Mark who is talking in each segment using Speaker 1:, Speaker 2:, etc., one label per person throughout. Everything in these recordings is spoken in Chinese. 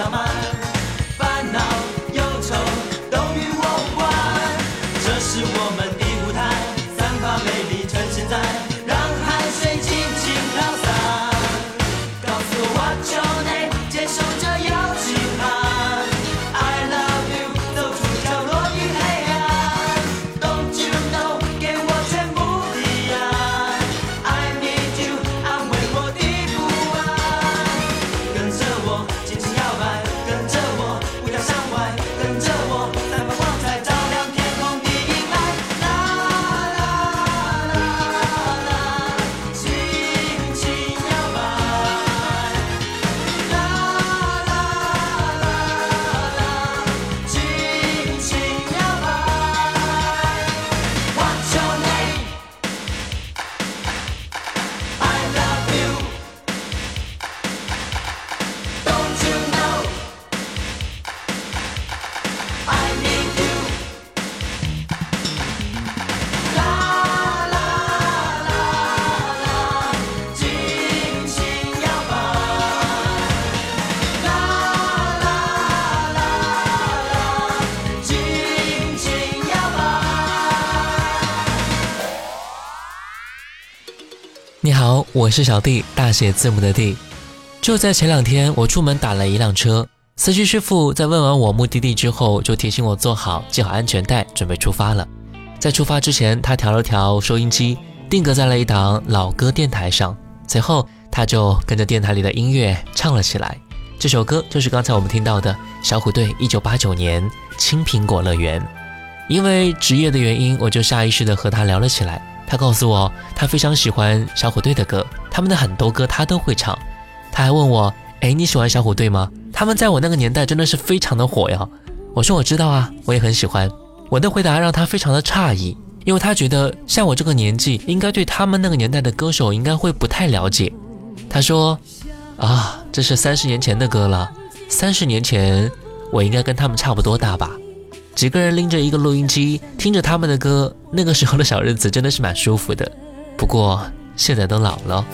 Speaker 1: 你好，我是小弟，大写字母的弟。就在前两天，我出门打了一辆车，司机师傅在问完我目的地之后，就提醒我坐好，系好安全带，准备出发了。在出发之前，他调了调收音机，定格在了一档老歌电台上，随后他就跟着电台里的音乐唱了起来。这首歌就是刚才我们听到的小虎队一九八九年《青苹果乐园》。因为职业的原因，我就下意识地和他聊了起来。他告诉我，他非常喜欢小虎队的歌，他们的很多歌他都会唱。他还问我：“哎，你喜欢小虎队吗？他们在我那个年代真的是非常的火呀。”我说：“我知道啊，我也很喜欢。”我的回答让他非常的诧异，因为他觉得像我这个年纪，应该对他们那个年代的歌手应该会不太了解。他说：“啊，这是三十年前的歌了，三十年前我应该跟他们差不多大吧。”几个人拎着一个录音机，听着他们的歌，那个时候的小日子真的是蛮舒服的。不过现在都老了。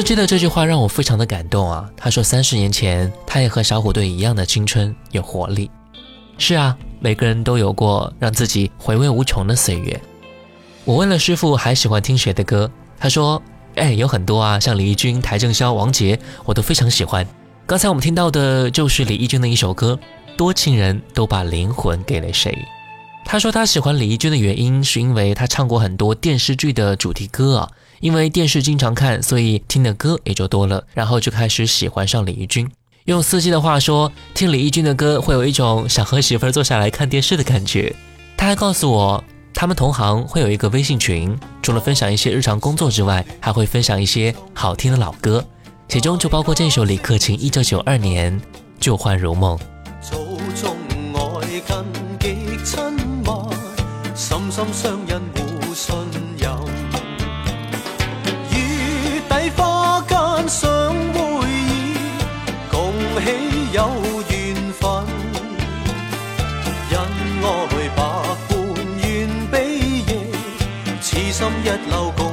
Speaker 1: 司机的这句话让我非常的感动啊！他说，三十年前他也和小虎队一样的青春有活力。是啊，每个人都有过让自己回味无穷的岁月。我问了师傅还喜欢听谁的歌，他说：“哎，有很多啊，像李翊君、邰正宵、王杰，我都非常喜欢。”刚才我们听到的就是李翊君的一首歌《多情人都把灵魂给了谁》。他说他喜欢李翊君的原因是因为他唱过很多电视剧的主题歌啊。因为电视经常看，所以听的歌也就多了，然后就开始喜欢上李翊君。用司机的话说，听李翊君的歌会有一种想和媳妇儿坐下来看电视的感觉。他还告诉我，他们同行会有一个微信群，除了分享一些日常工作之外，还会分享一些好听的老歌，其中就包括这首李克勤一九九二年《旧幻如梦》。
Speaker 2: 有缘分，恩爱百般愿比翼，痴心一缕共。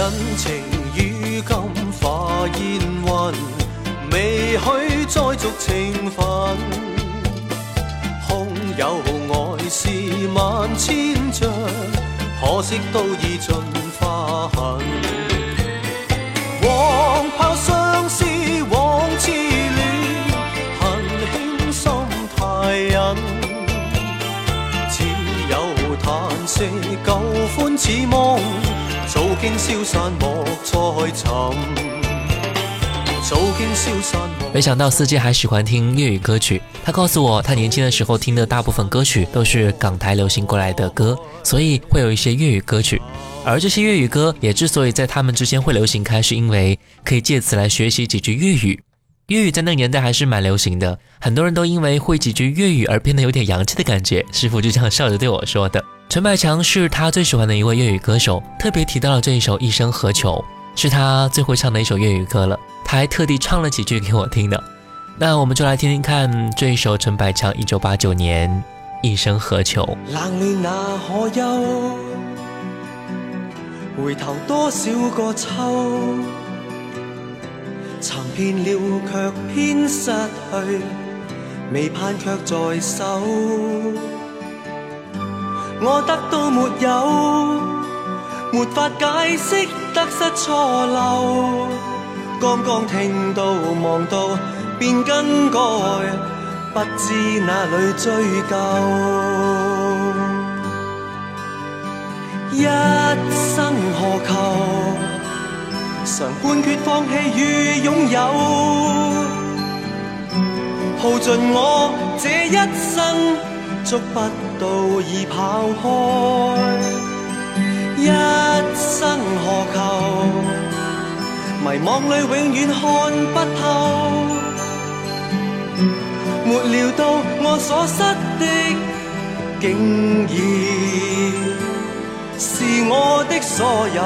Speaker 2: 恩情如금化烟云，未许再续情份，空有爱是万千丈，可惜都已尽花痕。黄炮相思枉痴恋，恨轻心太忍，只有叹息旧欢似梦，经消散莫再寻。
Speaker 1: 没想到司机还喜欢听粤语歌曲。他告诉我，他年轻的时候听的大部分歌曲都是港台流行过来的歌，所以会有一些粤语歌曲。而这些粤语歌也之所以在他们之间会流行开，是因为可以借此来学习几句粤语。粤语在那个年代还是蛮流行的，很多人都因为会几句粤语而变得有点洋气的感觉。师傅就这样笑着对我说的。陈百强是他最喜欢的一位粤语歌手，特别提到了这一首《一生何求》。是他最会唱的一首粤语歌了，他还特地唱了几句给我听的。那我们就来听听看这一首陈百强一九八九年《一生何求》。
Speaker 2: 冷暖那可休？回头多少个秋？寻遍了却偏失去，未盼却在手。我得到没有？没法解释。得失错漏，刚刚听到望到便更改，不知哪里追究。一生何求？常判决放弃与拥有，耗尽我这一生，捉不道已跑开。一生何求？迷惘里永远看不透，没料到我所失的，竟然是我的所有。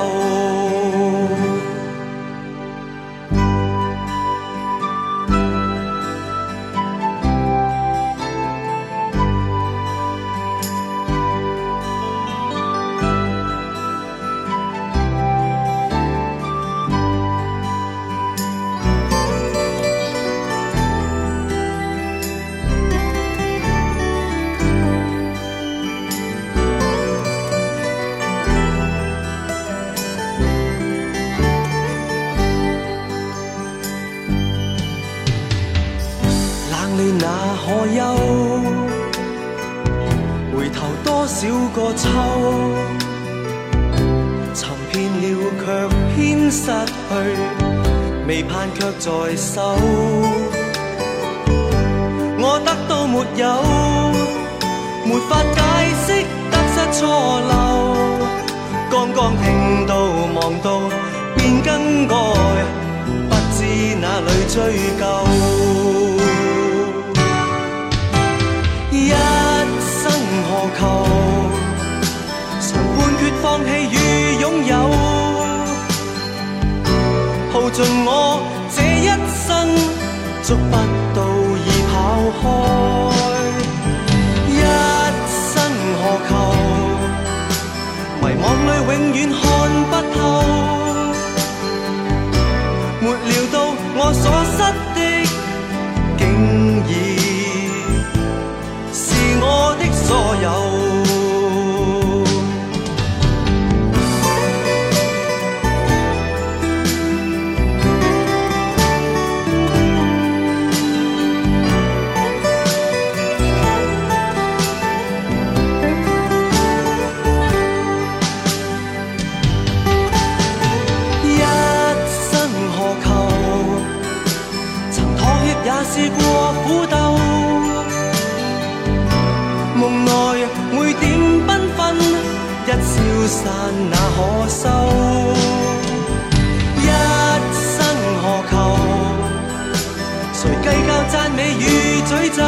Speaker 2: 赞美与诅咒？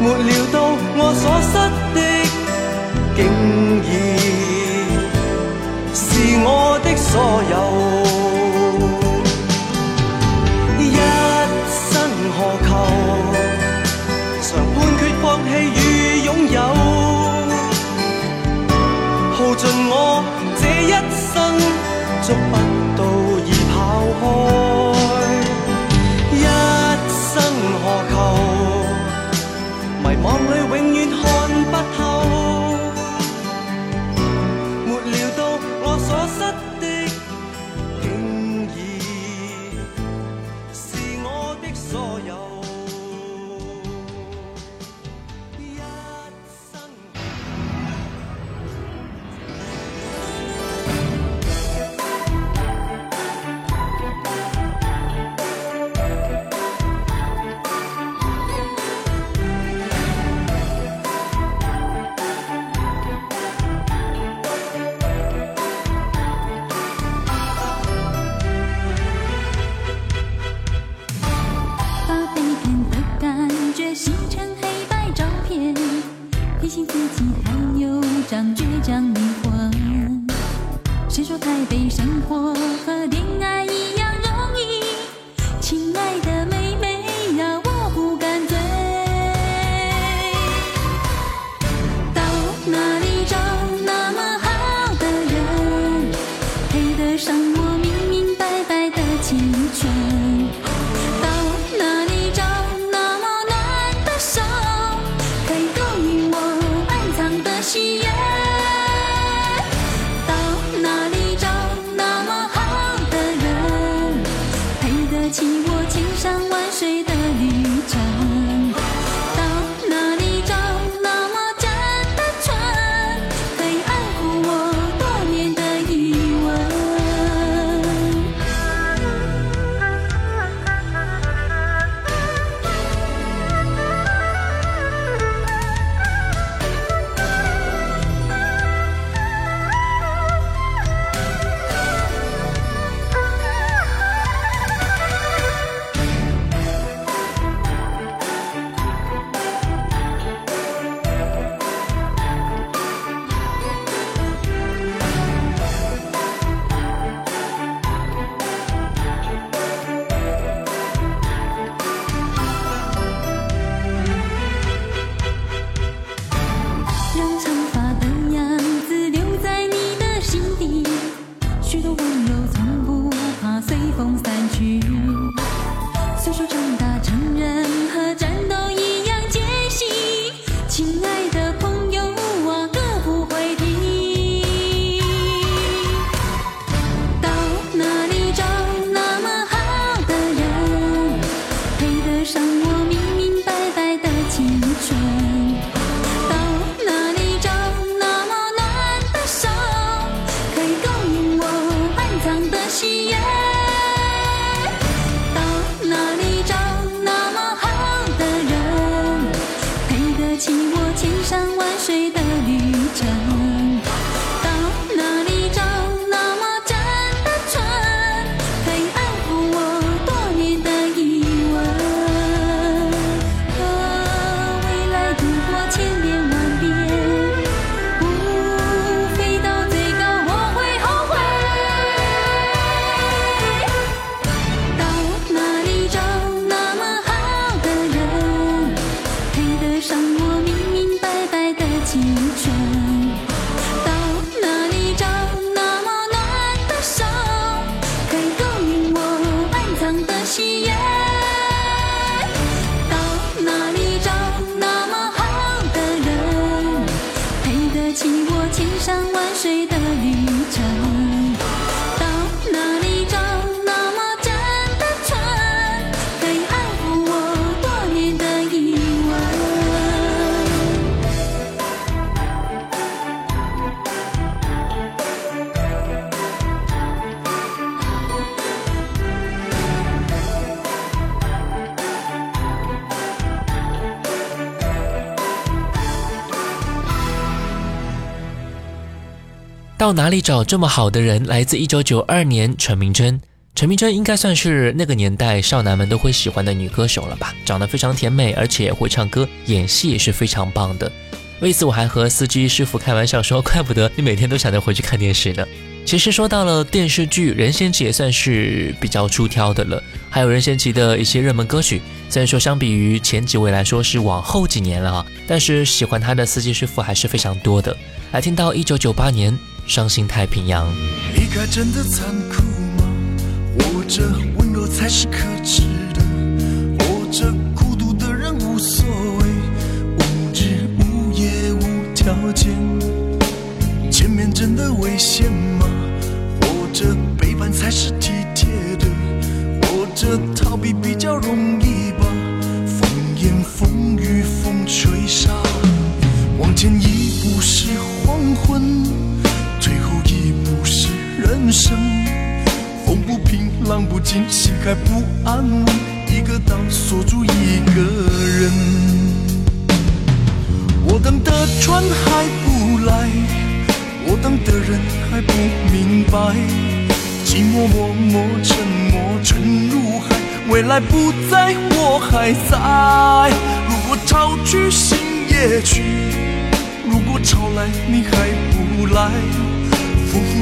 Speaker 2: 没料到我所失的，竟然是我的所有。到
Speaker 3: 哪里找
Speaker 1: 这么好的人？来自一九九二年，陈明真。陈明真应该算是那个年代少男们都会喜欢的女歌手了吧？长得非常甜美，而且会唱歌，演戏也是非常棒的。为此，我还和司机师傅开玩笑说：“怪不得你每天都想着回去看电视呢。”其实说到了电视剧，任贤齐也算是比较出挑的了。还有任贤齐的一些热门歌曲，虽然说相比于前几位来说是往后几年了啊，但是喜欢他的司机师傅还是非常多的。来听到一九九八年《伤心太平洋》。
Speaker 4: 离开真的残酷吗？活着温柔才是可耻的，活着孤独的人无所谓，无日无夜无条件。前面真的危险吗？活着背叛才是体贴的，活着逃避比较容易吧。还不安，一个岛锁住一个人。我等的船还不来，我等的人还不明白，寂寞默默沉默沉入海，未来不在，我还在。如果潮去心也去，如果潮来你还不来。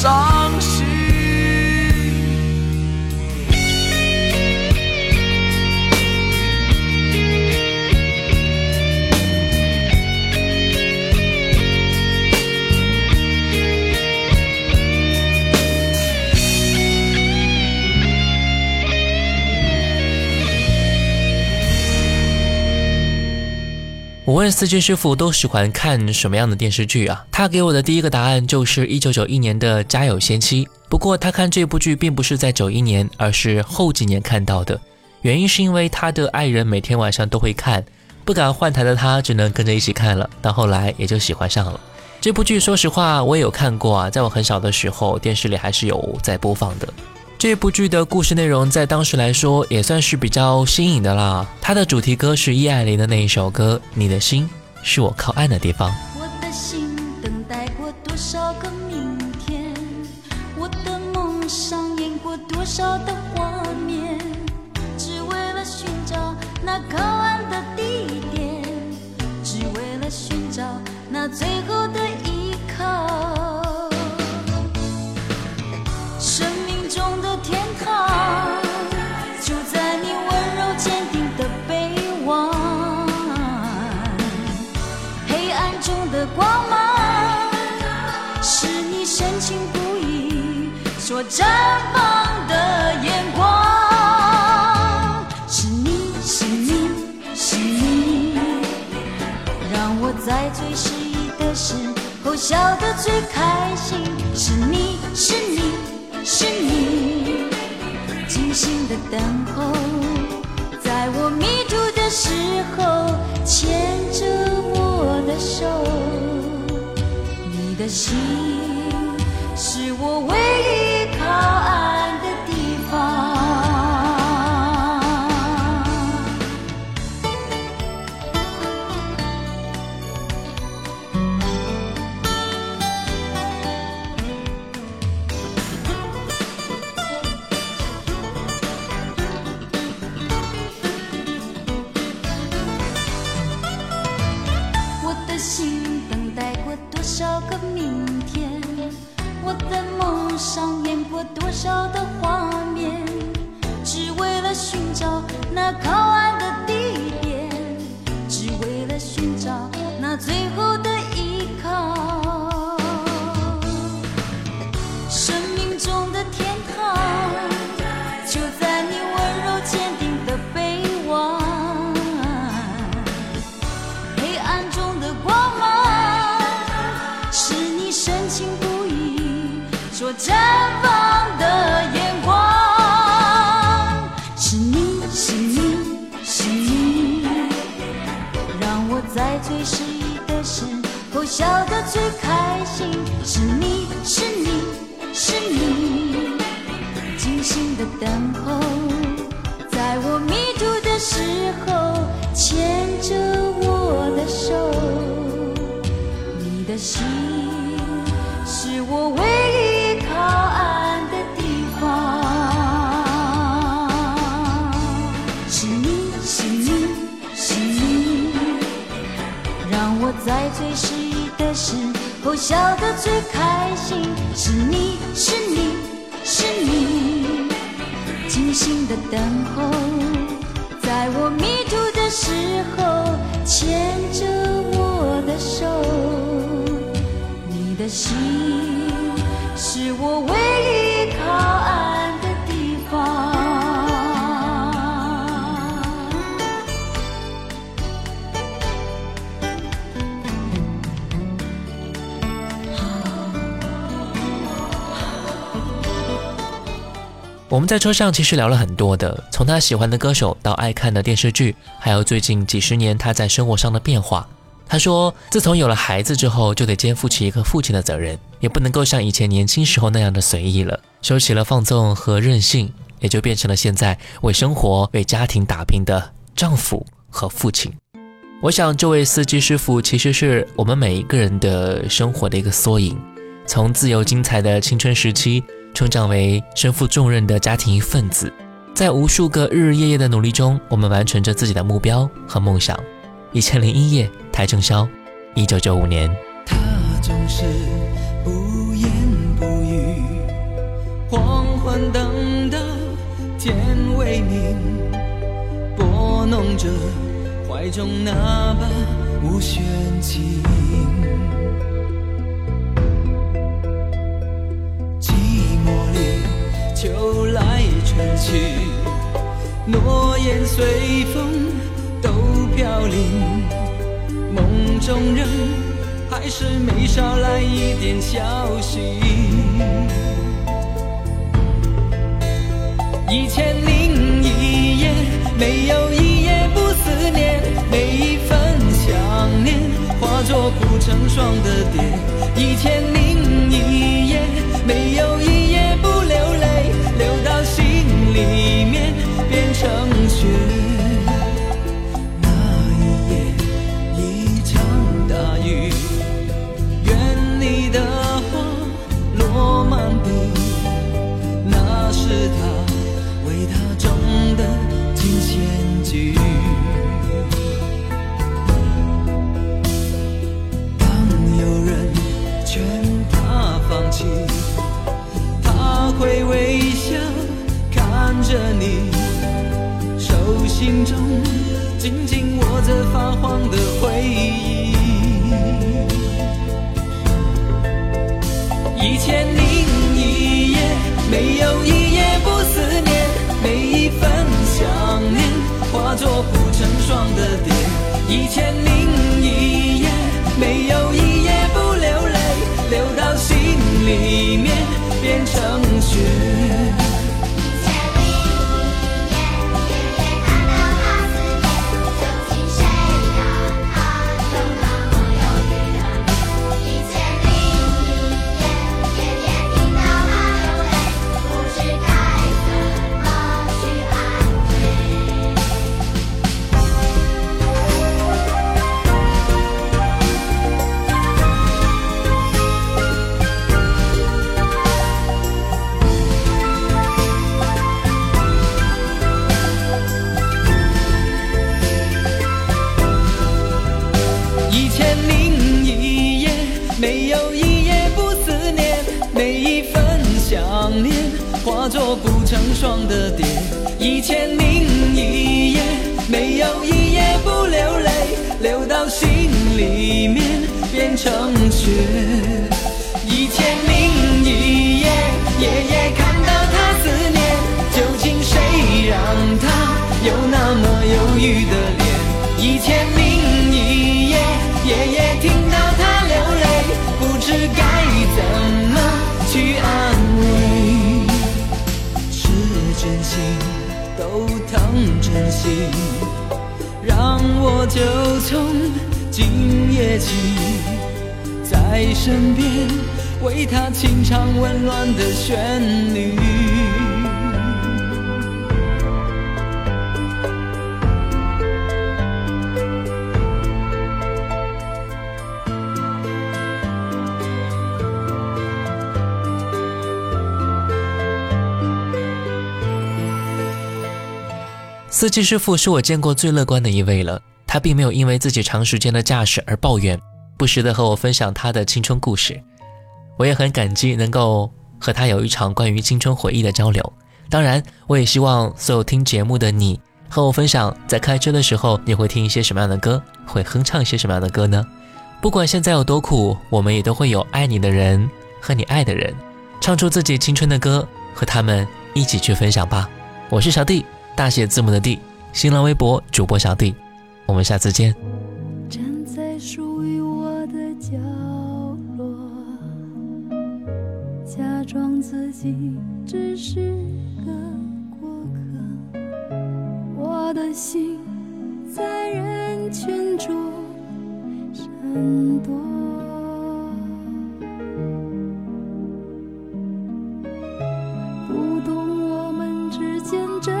Speaker 4: 深
Speaker 1: 我问司机师傅都喜欢看什么样的电视剧啊？他给我的第一个答案就是一九九一年的《家有仙妻》。不过他看这部剧并不是在九一年，而是后几年看到的。原因是因为他的爱人每天晚上都会看，不敢换台的他只能跟着一起看了。到后来也就喜欢上了这部剧。说实话，我也有看过啊，在我很小的时候，电视里还是有在播放的。这部剧的故事内容在当时来说也算是比较新颖的啦。它的主题歌是叶爱玲的那一首歌《你的心是我靠岸的地方》。
Speaker 5: 我的心等待过多少个明天，我的梦上演过多少的画面，只为了寻找那靠岸的地点，只为了寻找那最后的绽放的眼光。是你是你是你，让我在最失意的时候笑得最开心。是你是你是你，精心的等候，在我迷途的时候牵着我的手。你的心是我唯绽放的眼光。是你是你是你，让我在最失意的时候笑得最开心。是你是你是你，精心的等候，在我迷途的时候时候笑得最开心。是你是你是你，精心的等候，在我迷途的时候牵着我的手。你的心
Speaker 3: 我
Speaker 1: 们在车上其实聊了很多的，从他喜欢的歌手到爱看的电视剧，还有最近几十年他在生活上的变化。他说，自从有了孩子之后，就得肩负起一个父亲的责任，也不能够像以前年轻时候那样的随意了，收起了放纵和任性，也就变成了现在为生活、为家庭打拼的丈夫和父亲。我想，这位司机师傅其实是我们每一个人的生活的一个缩影，从自由精彩的青春时期。成长为身负重任的家庭一份子，在无数个日日夜夜的努力中，我们完成着自己的目标和梦想。一千零一夜，邰正宵，一九九五年。
Speaker 6: 他总是不言不语，黄昏等到天微明，拨弄着怀中那把无弦琴。秋来春去，诺言随风都飘零，梦中人还是没捎来一点消息。一千零一夜，没有一夜不思念，每一份想念化作不成双的蝶。一千零一成心中紧紧握着发黄的回忆。一千零一夜，没有一夜不思念，每一份想念化作不成双的蝶。一千零化作不成双的蝶，一千零一夜，没有一夜不流泪，流到心里面变成雪。一千零一夜，夜夜看到他思念，究竟谁让他有那么忧郁的脸。一千零。我就从今夜起在身边为他清唱温暖的旋律。
Speaker 1: 司机师傅是我见过最乐观的一位了。他并没有因为自己长时间的驾驶而抱怨，不时的和我分享他的青春故事。我也很感激能够和他有一场关于青春回忆的交流。当然，我也希望所有听节目的你和我分享，在开车的时候你会听一些什么样的歌，会哼唱一些什么样的歌呢？不管现在有多苦，我们也都会有爱你的人和你爱的人唱出自己青春的歌，和他们一起去分享吧。我是小弟，大写字母的弟，新浪微博主播小弟。我们下次见。
Speaker 3: 站在属于我的角落假装自己只是个过客我的心在人群中闪躲。不懂我们之间这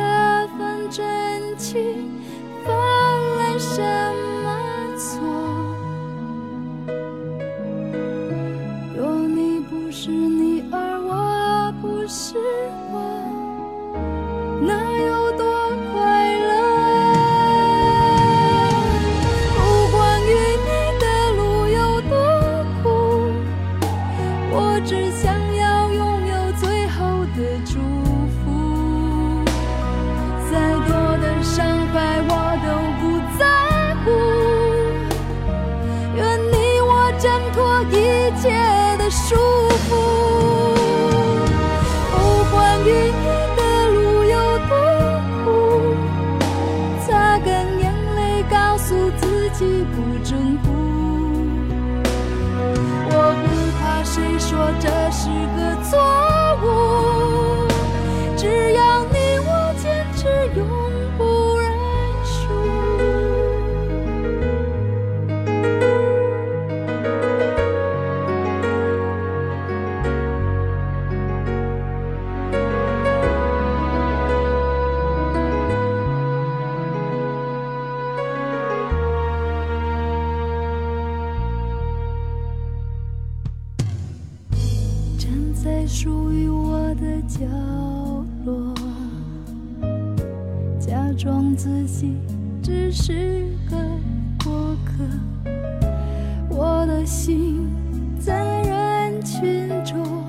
Speaker 3: 份真情犯了什么错？属于我的角落假装自己只是个过客我的心在人群中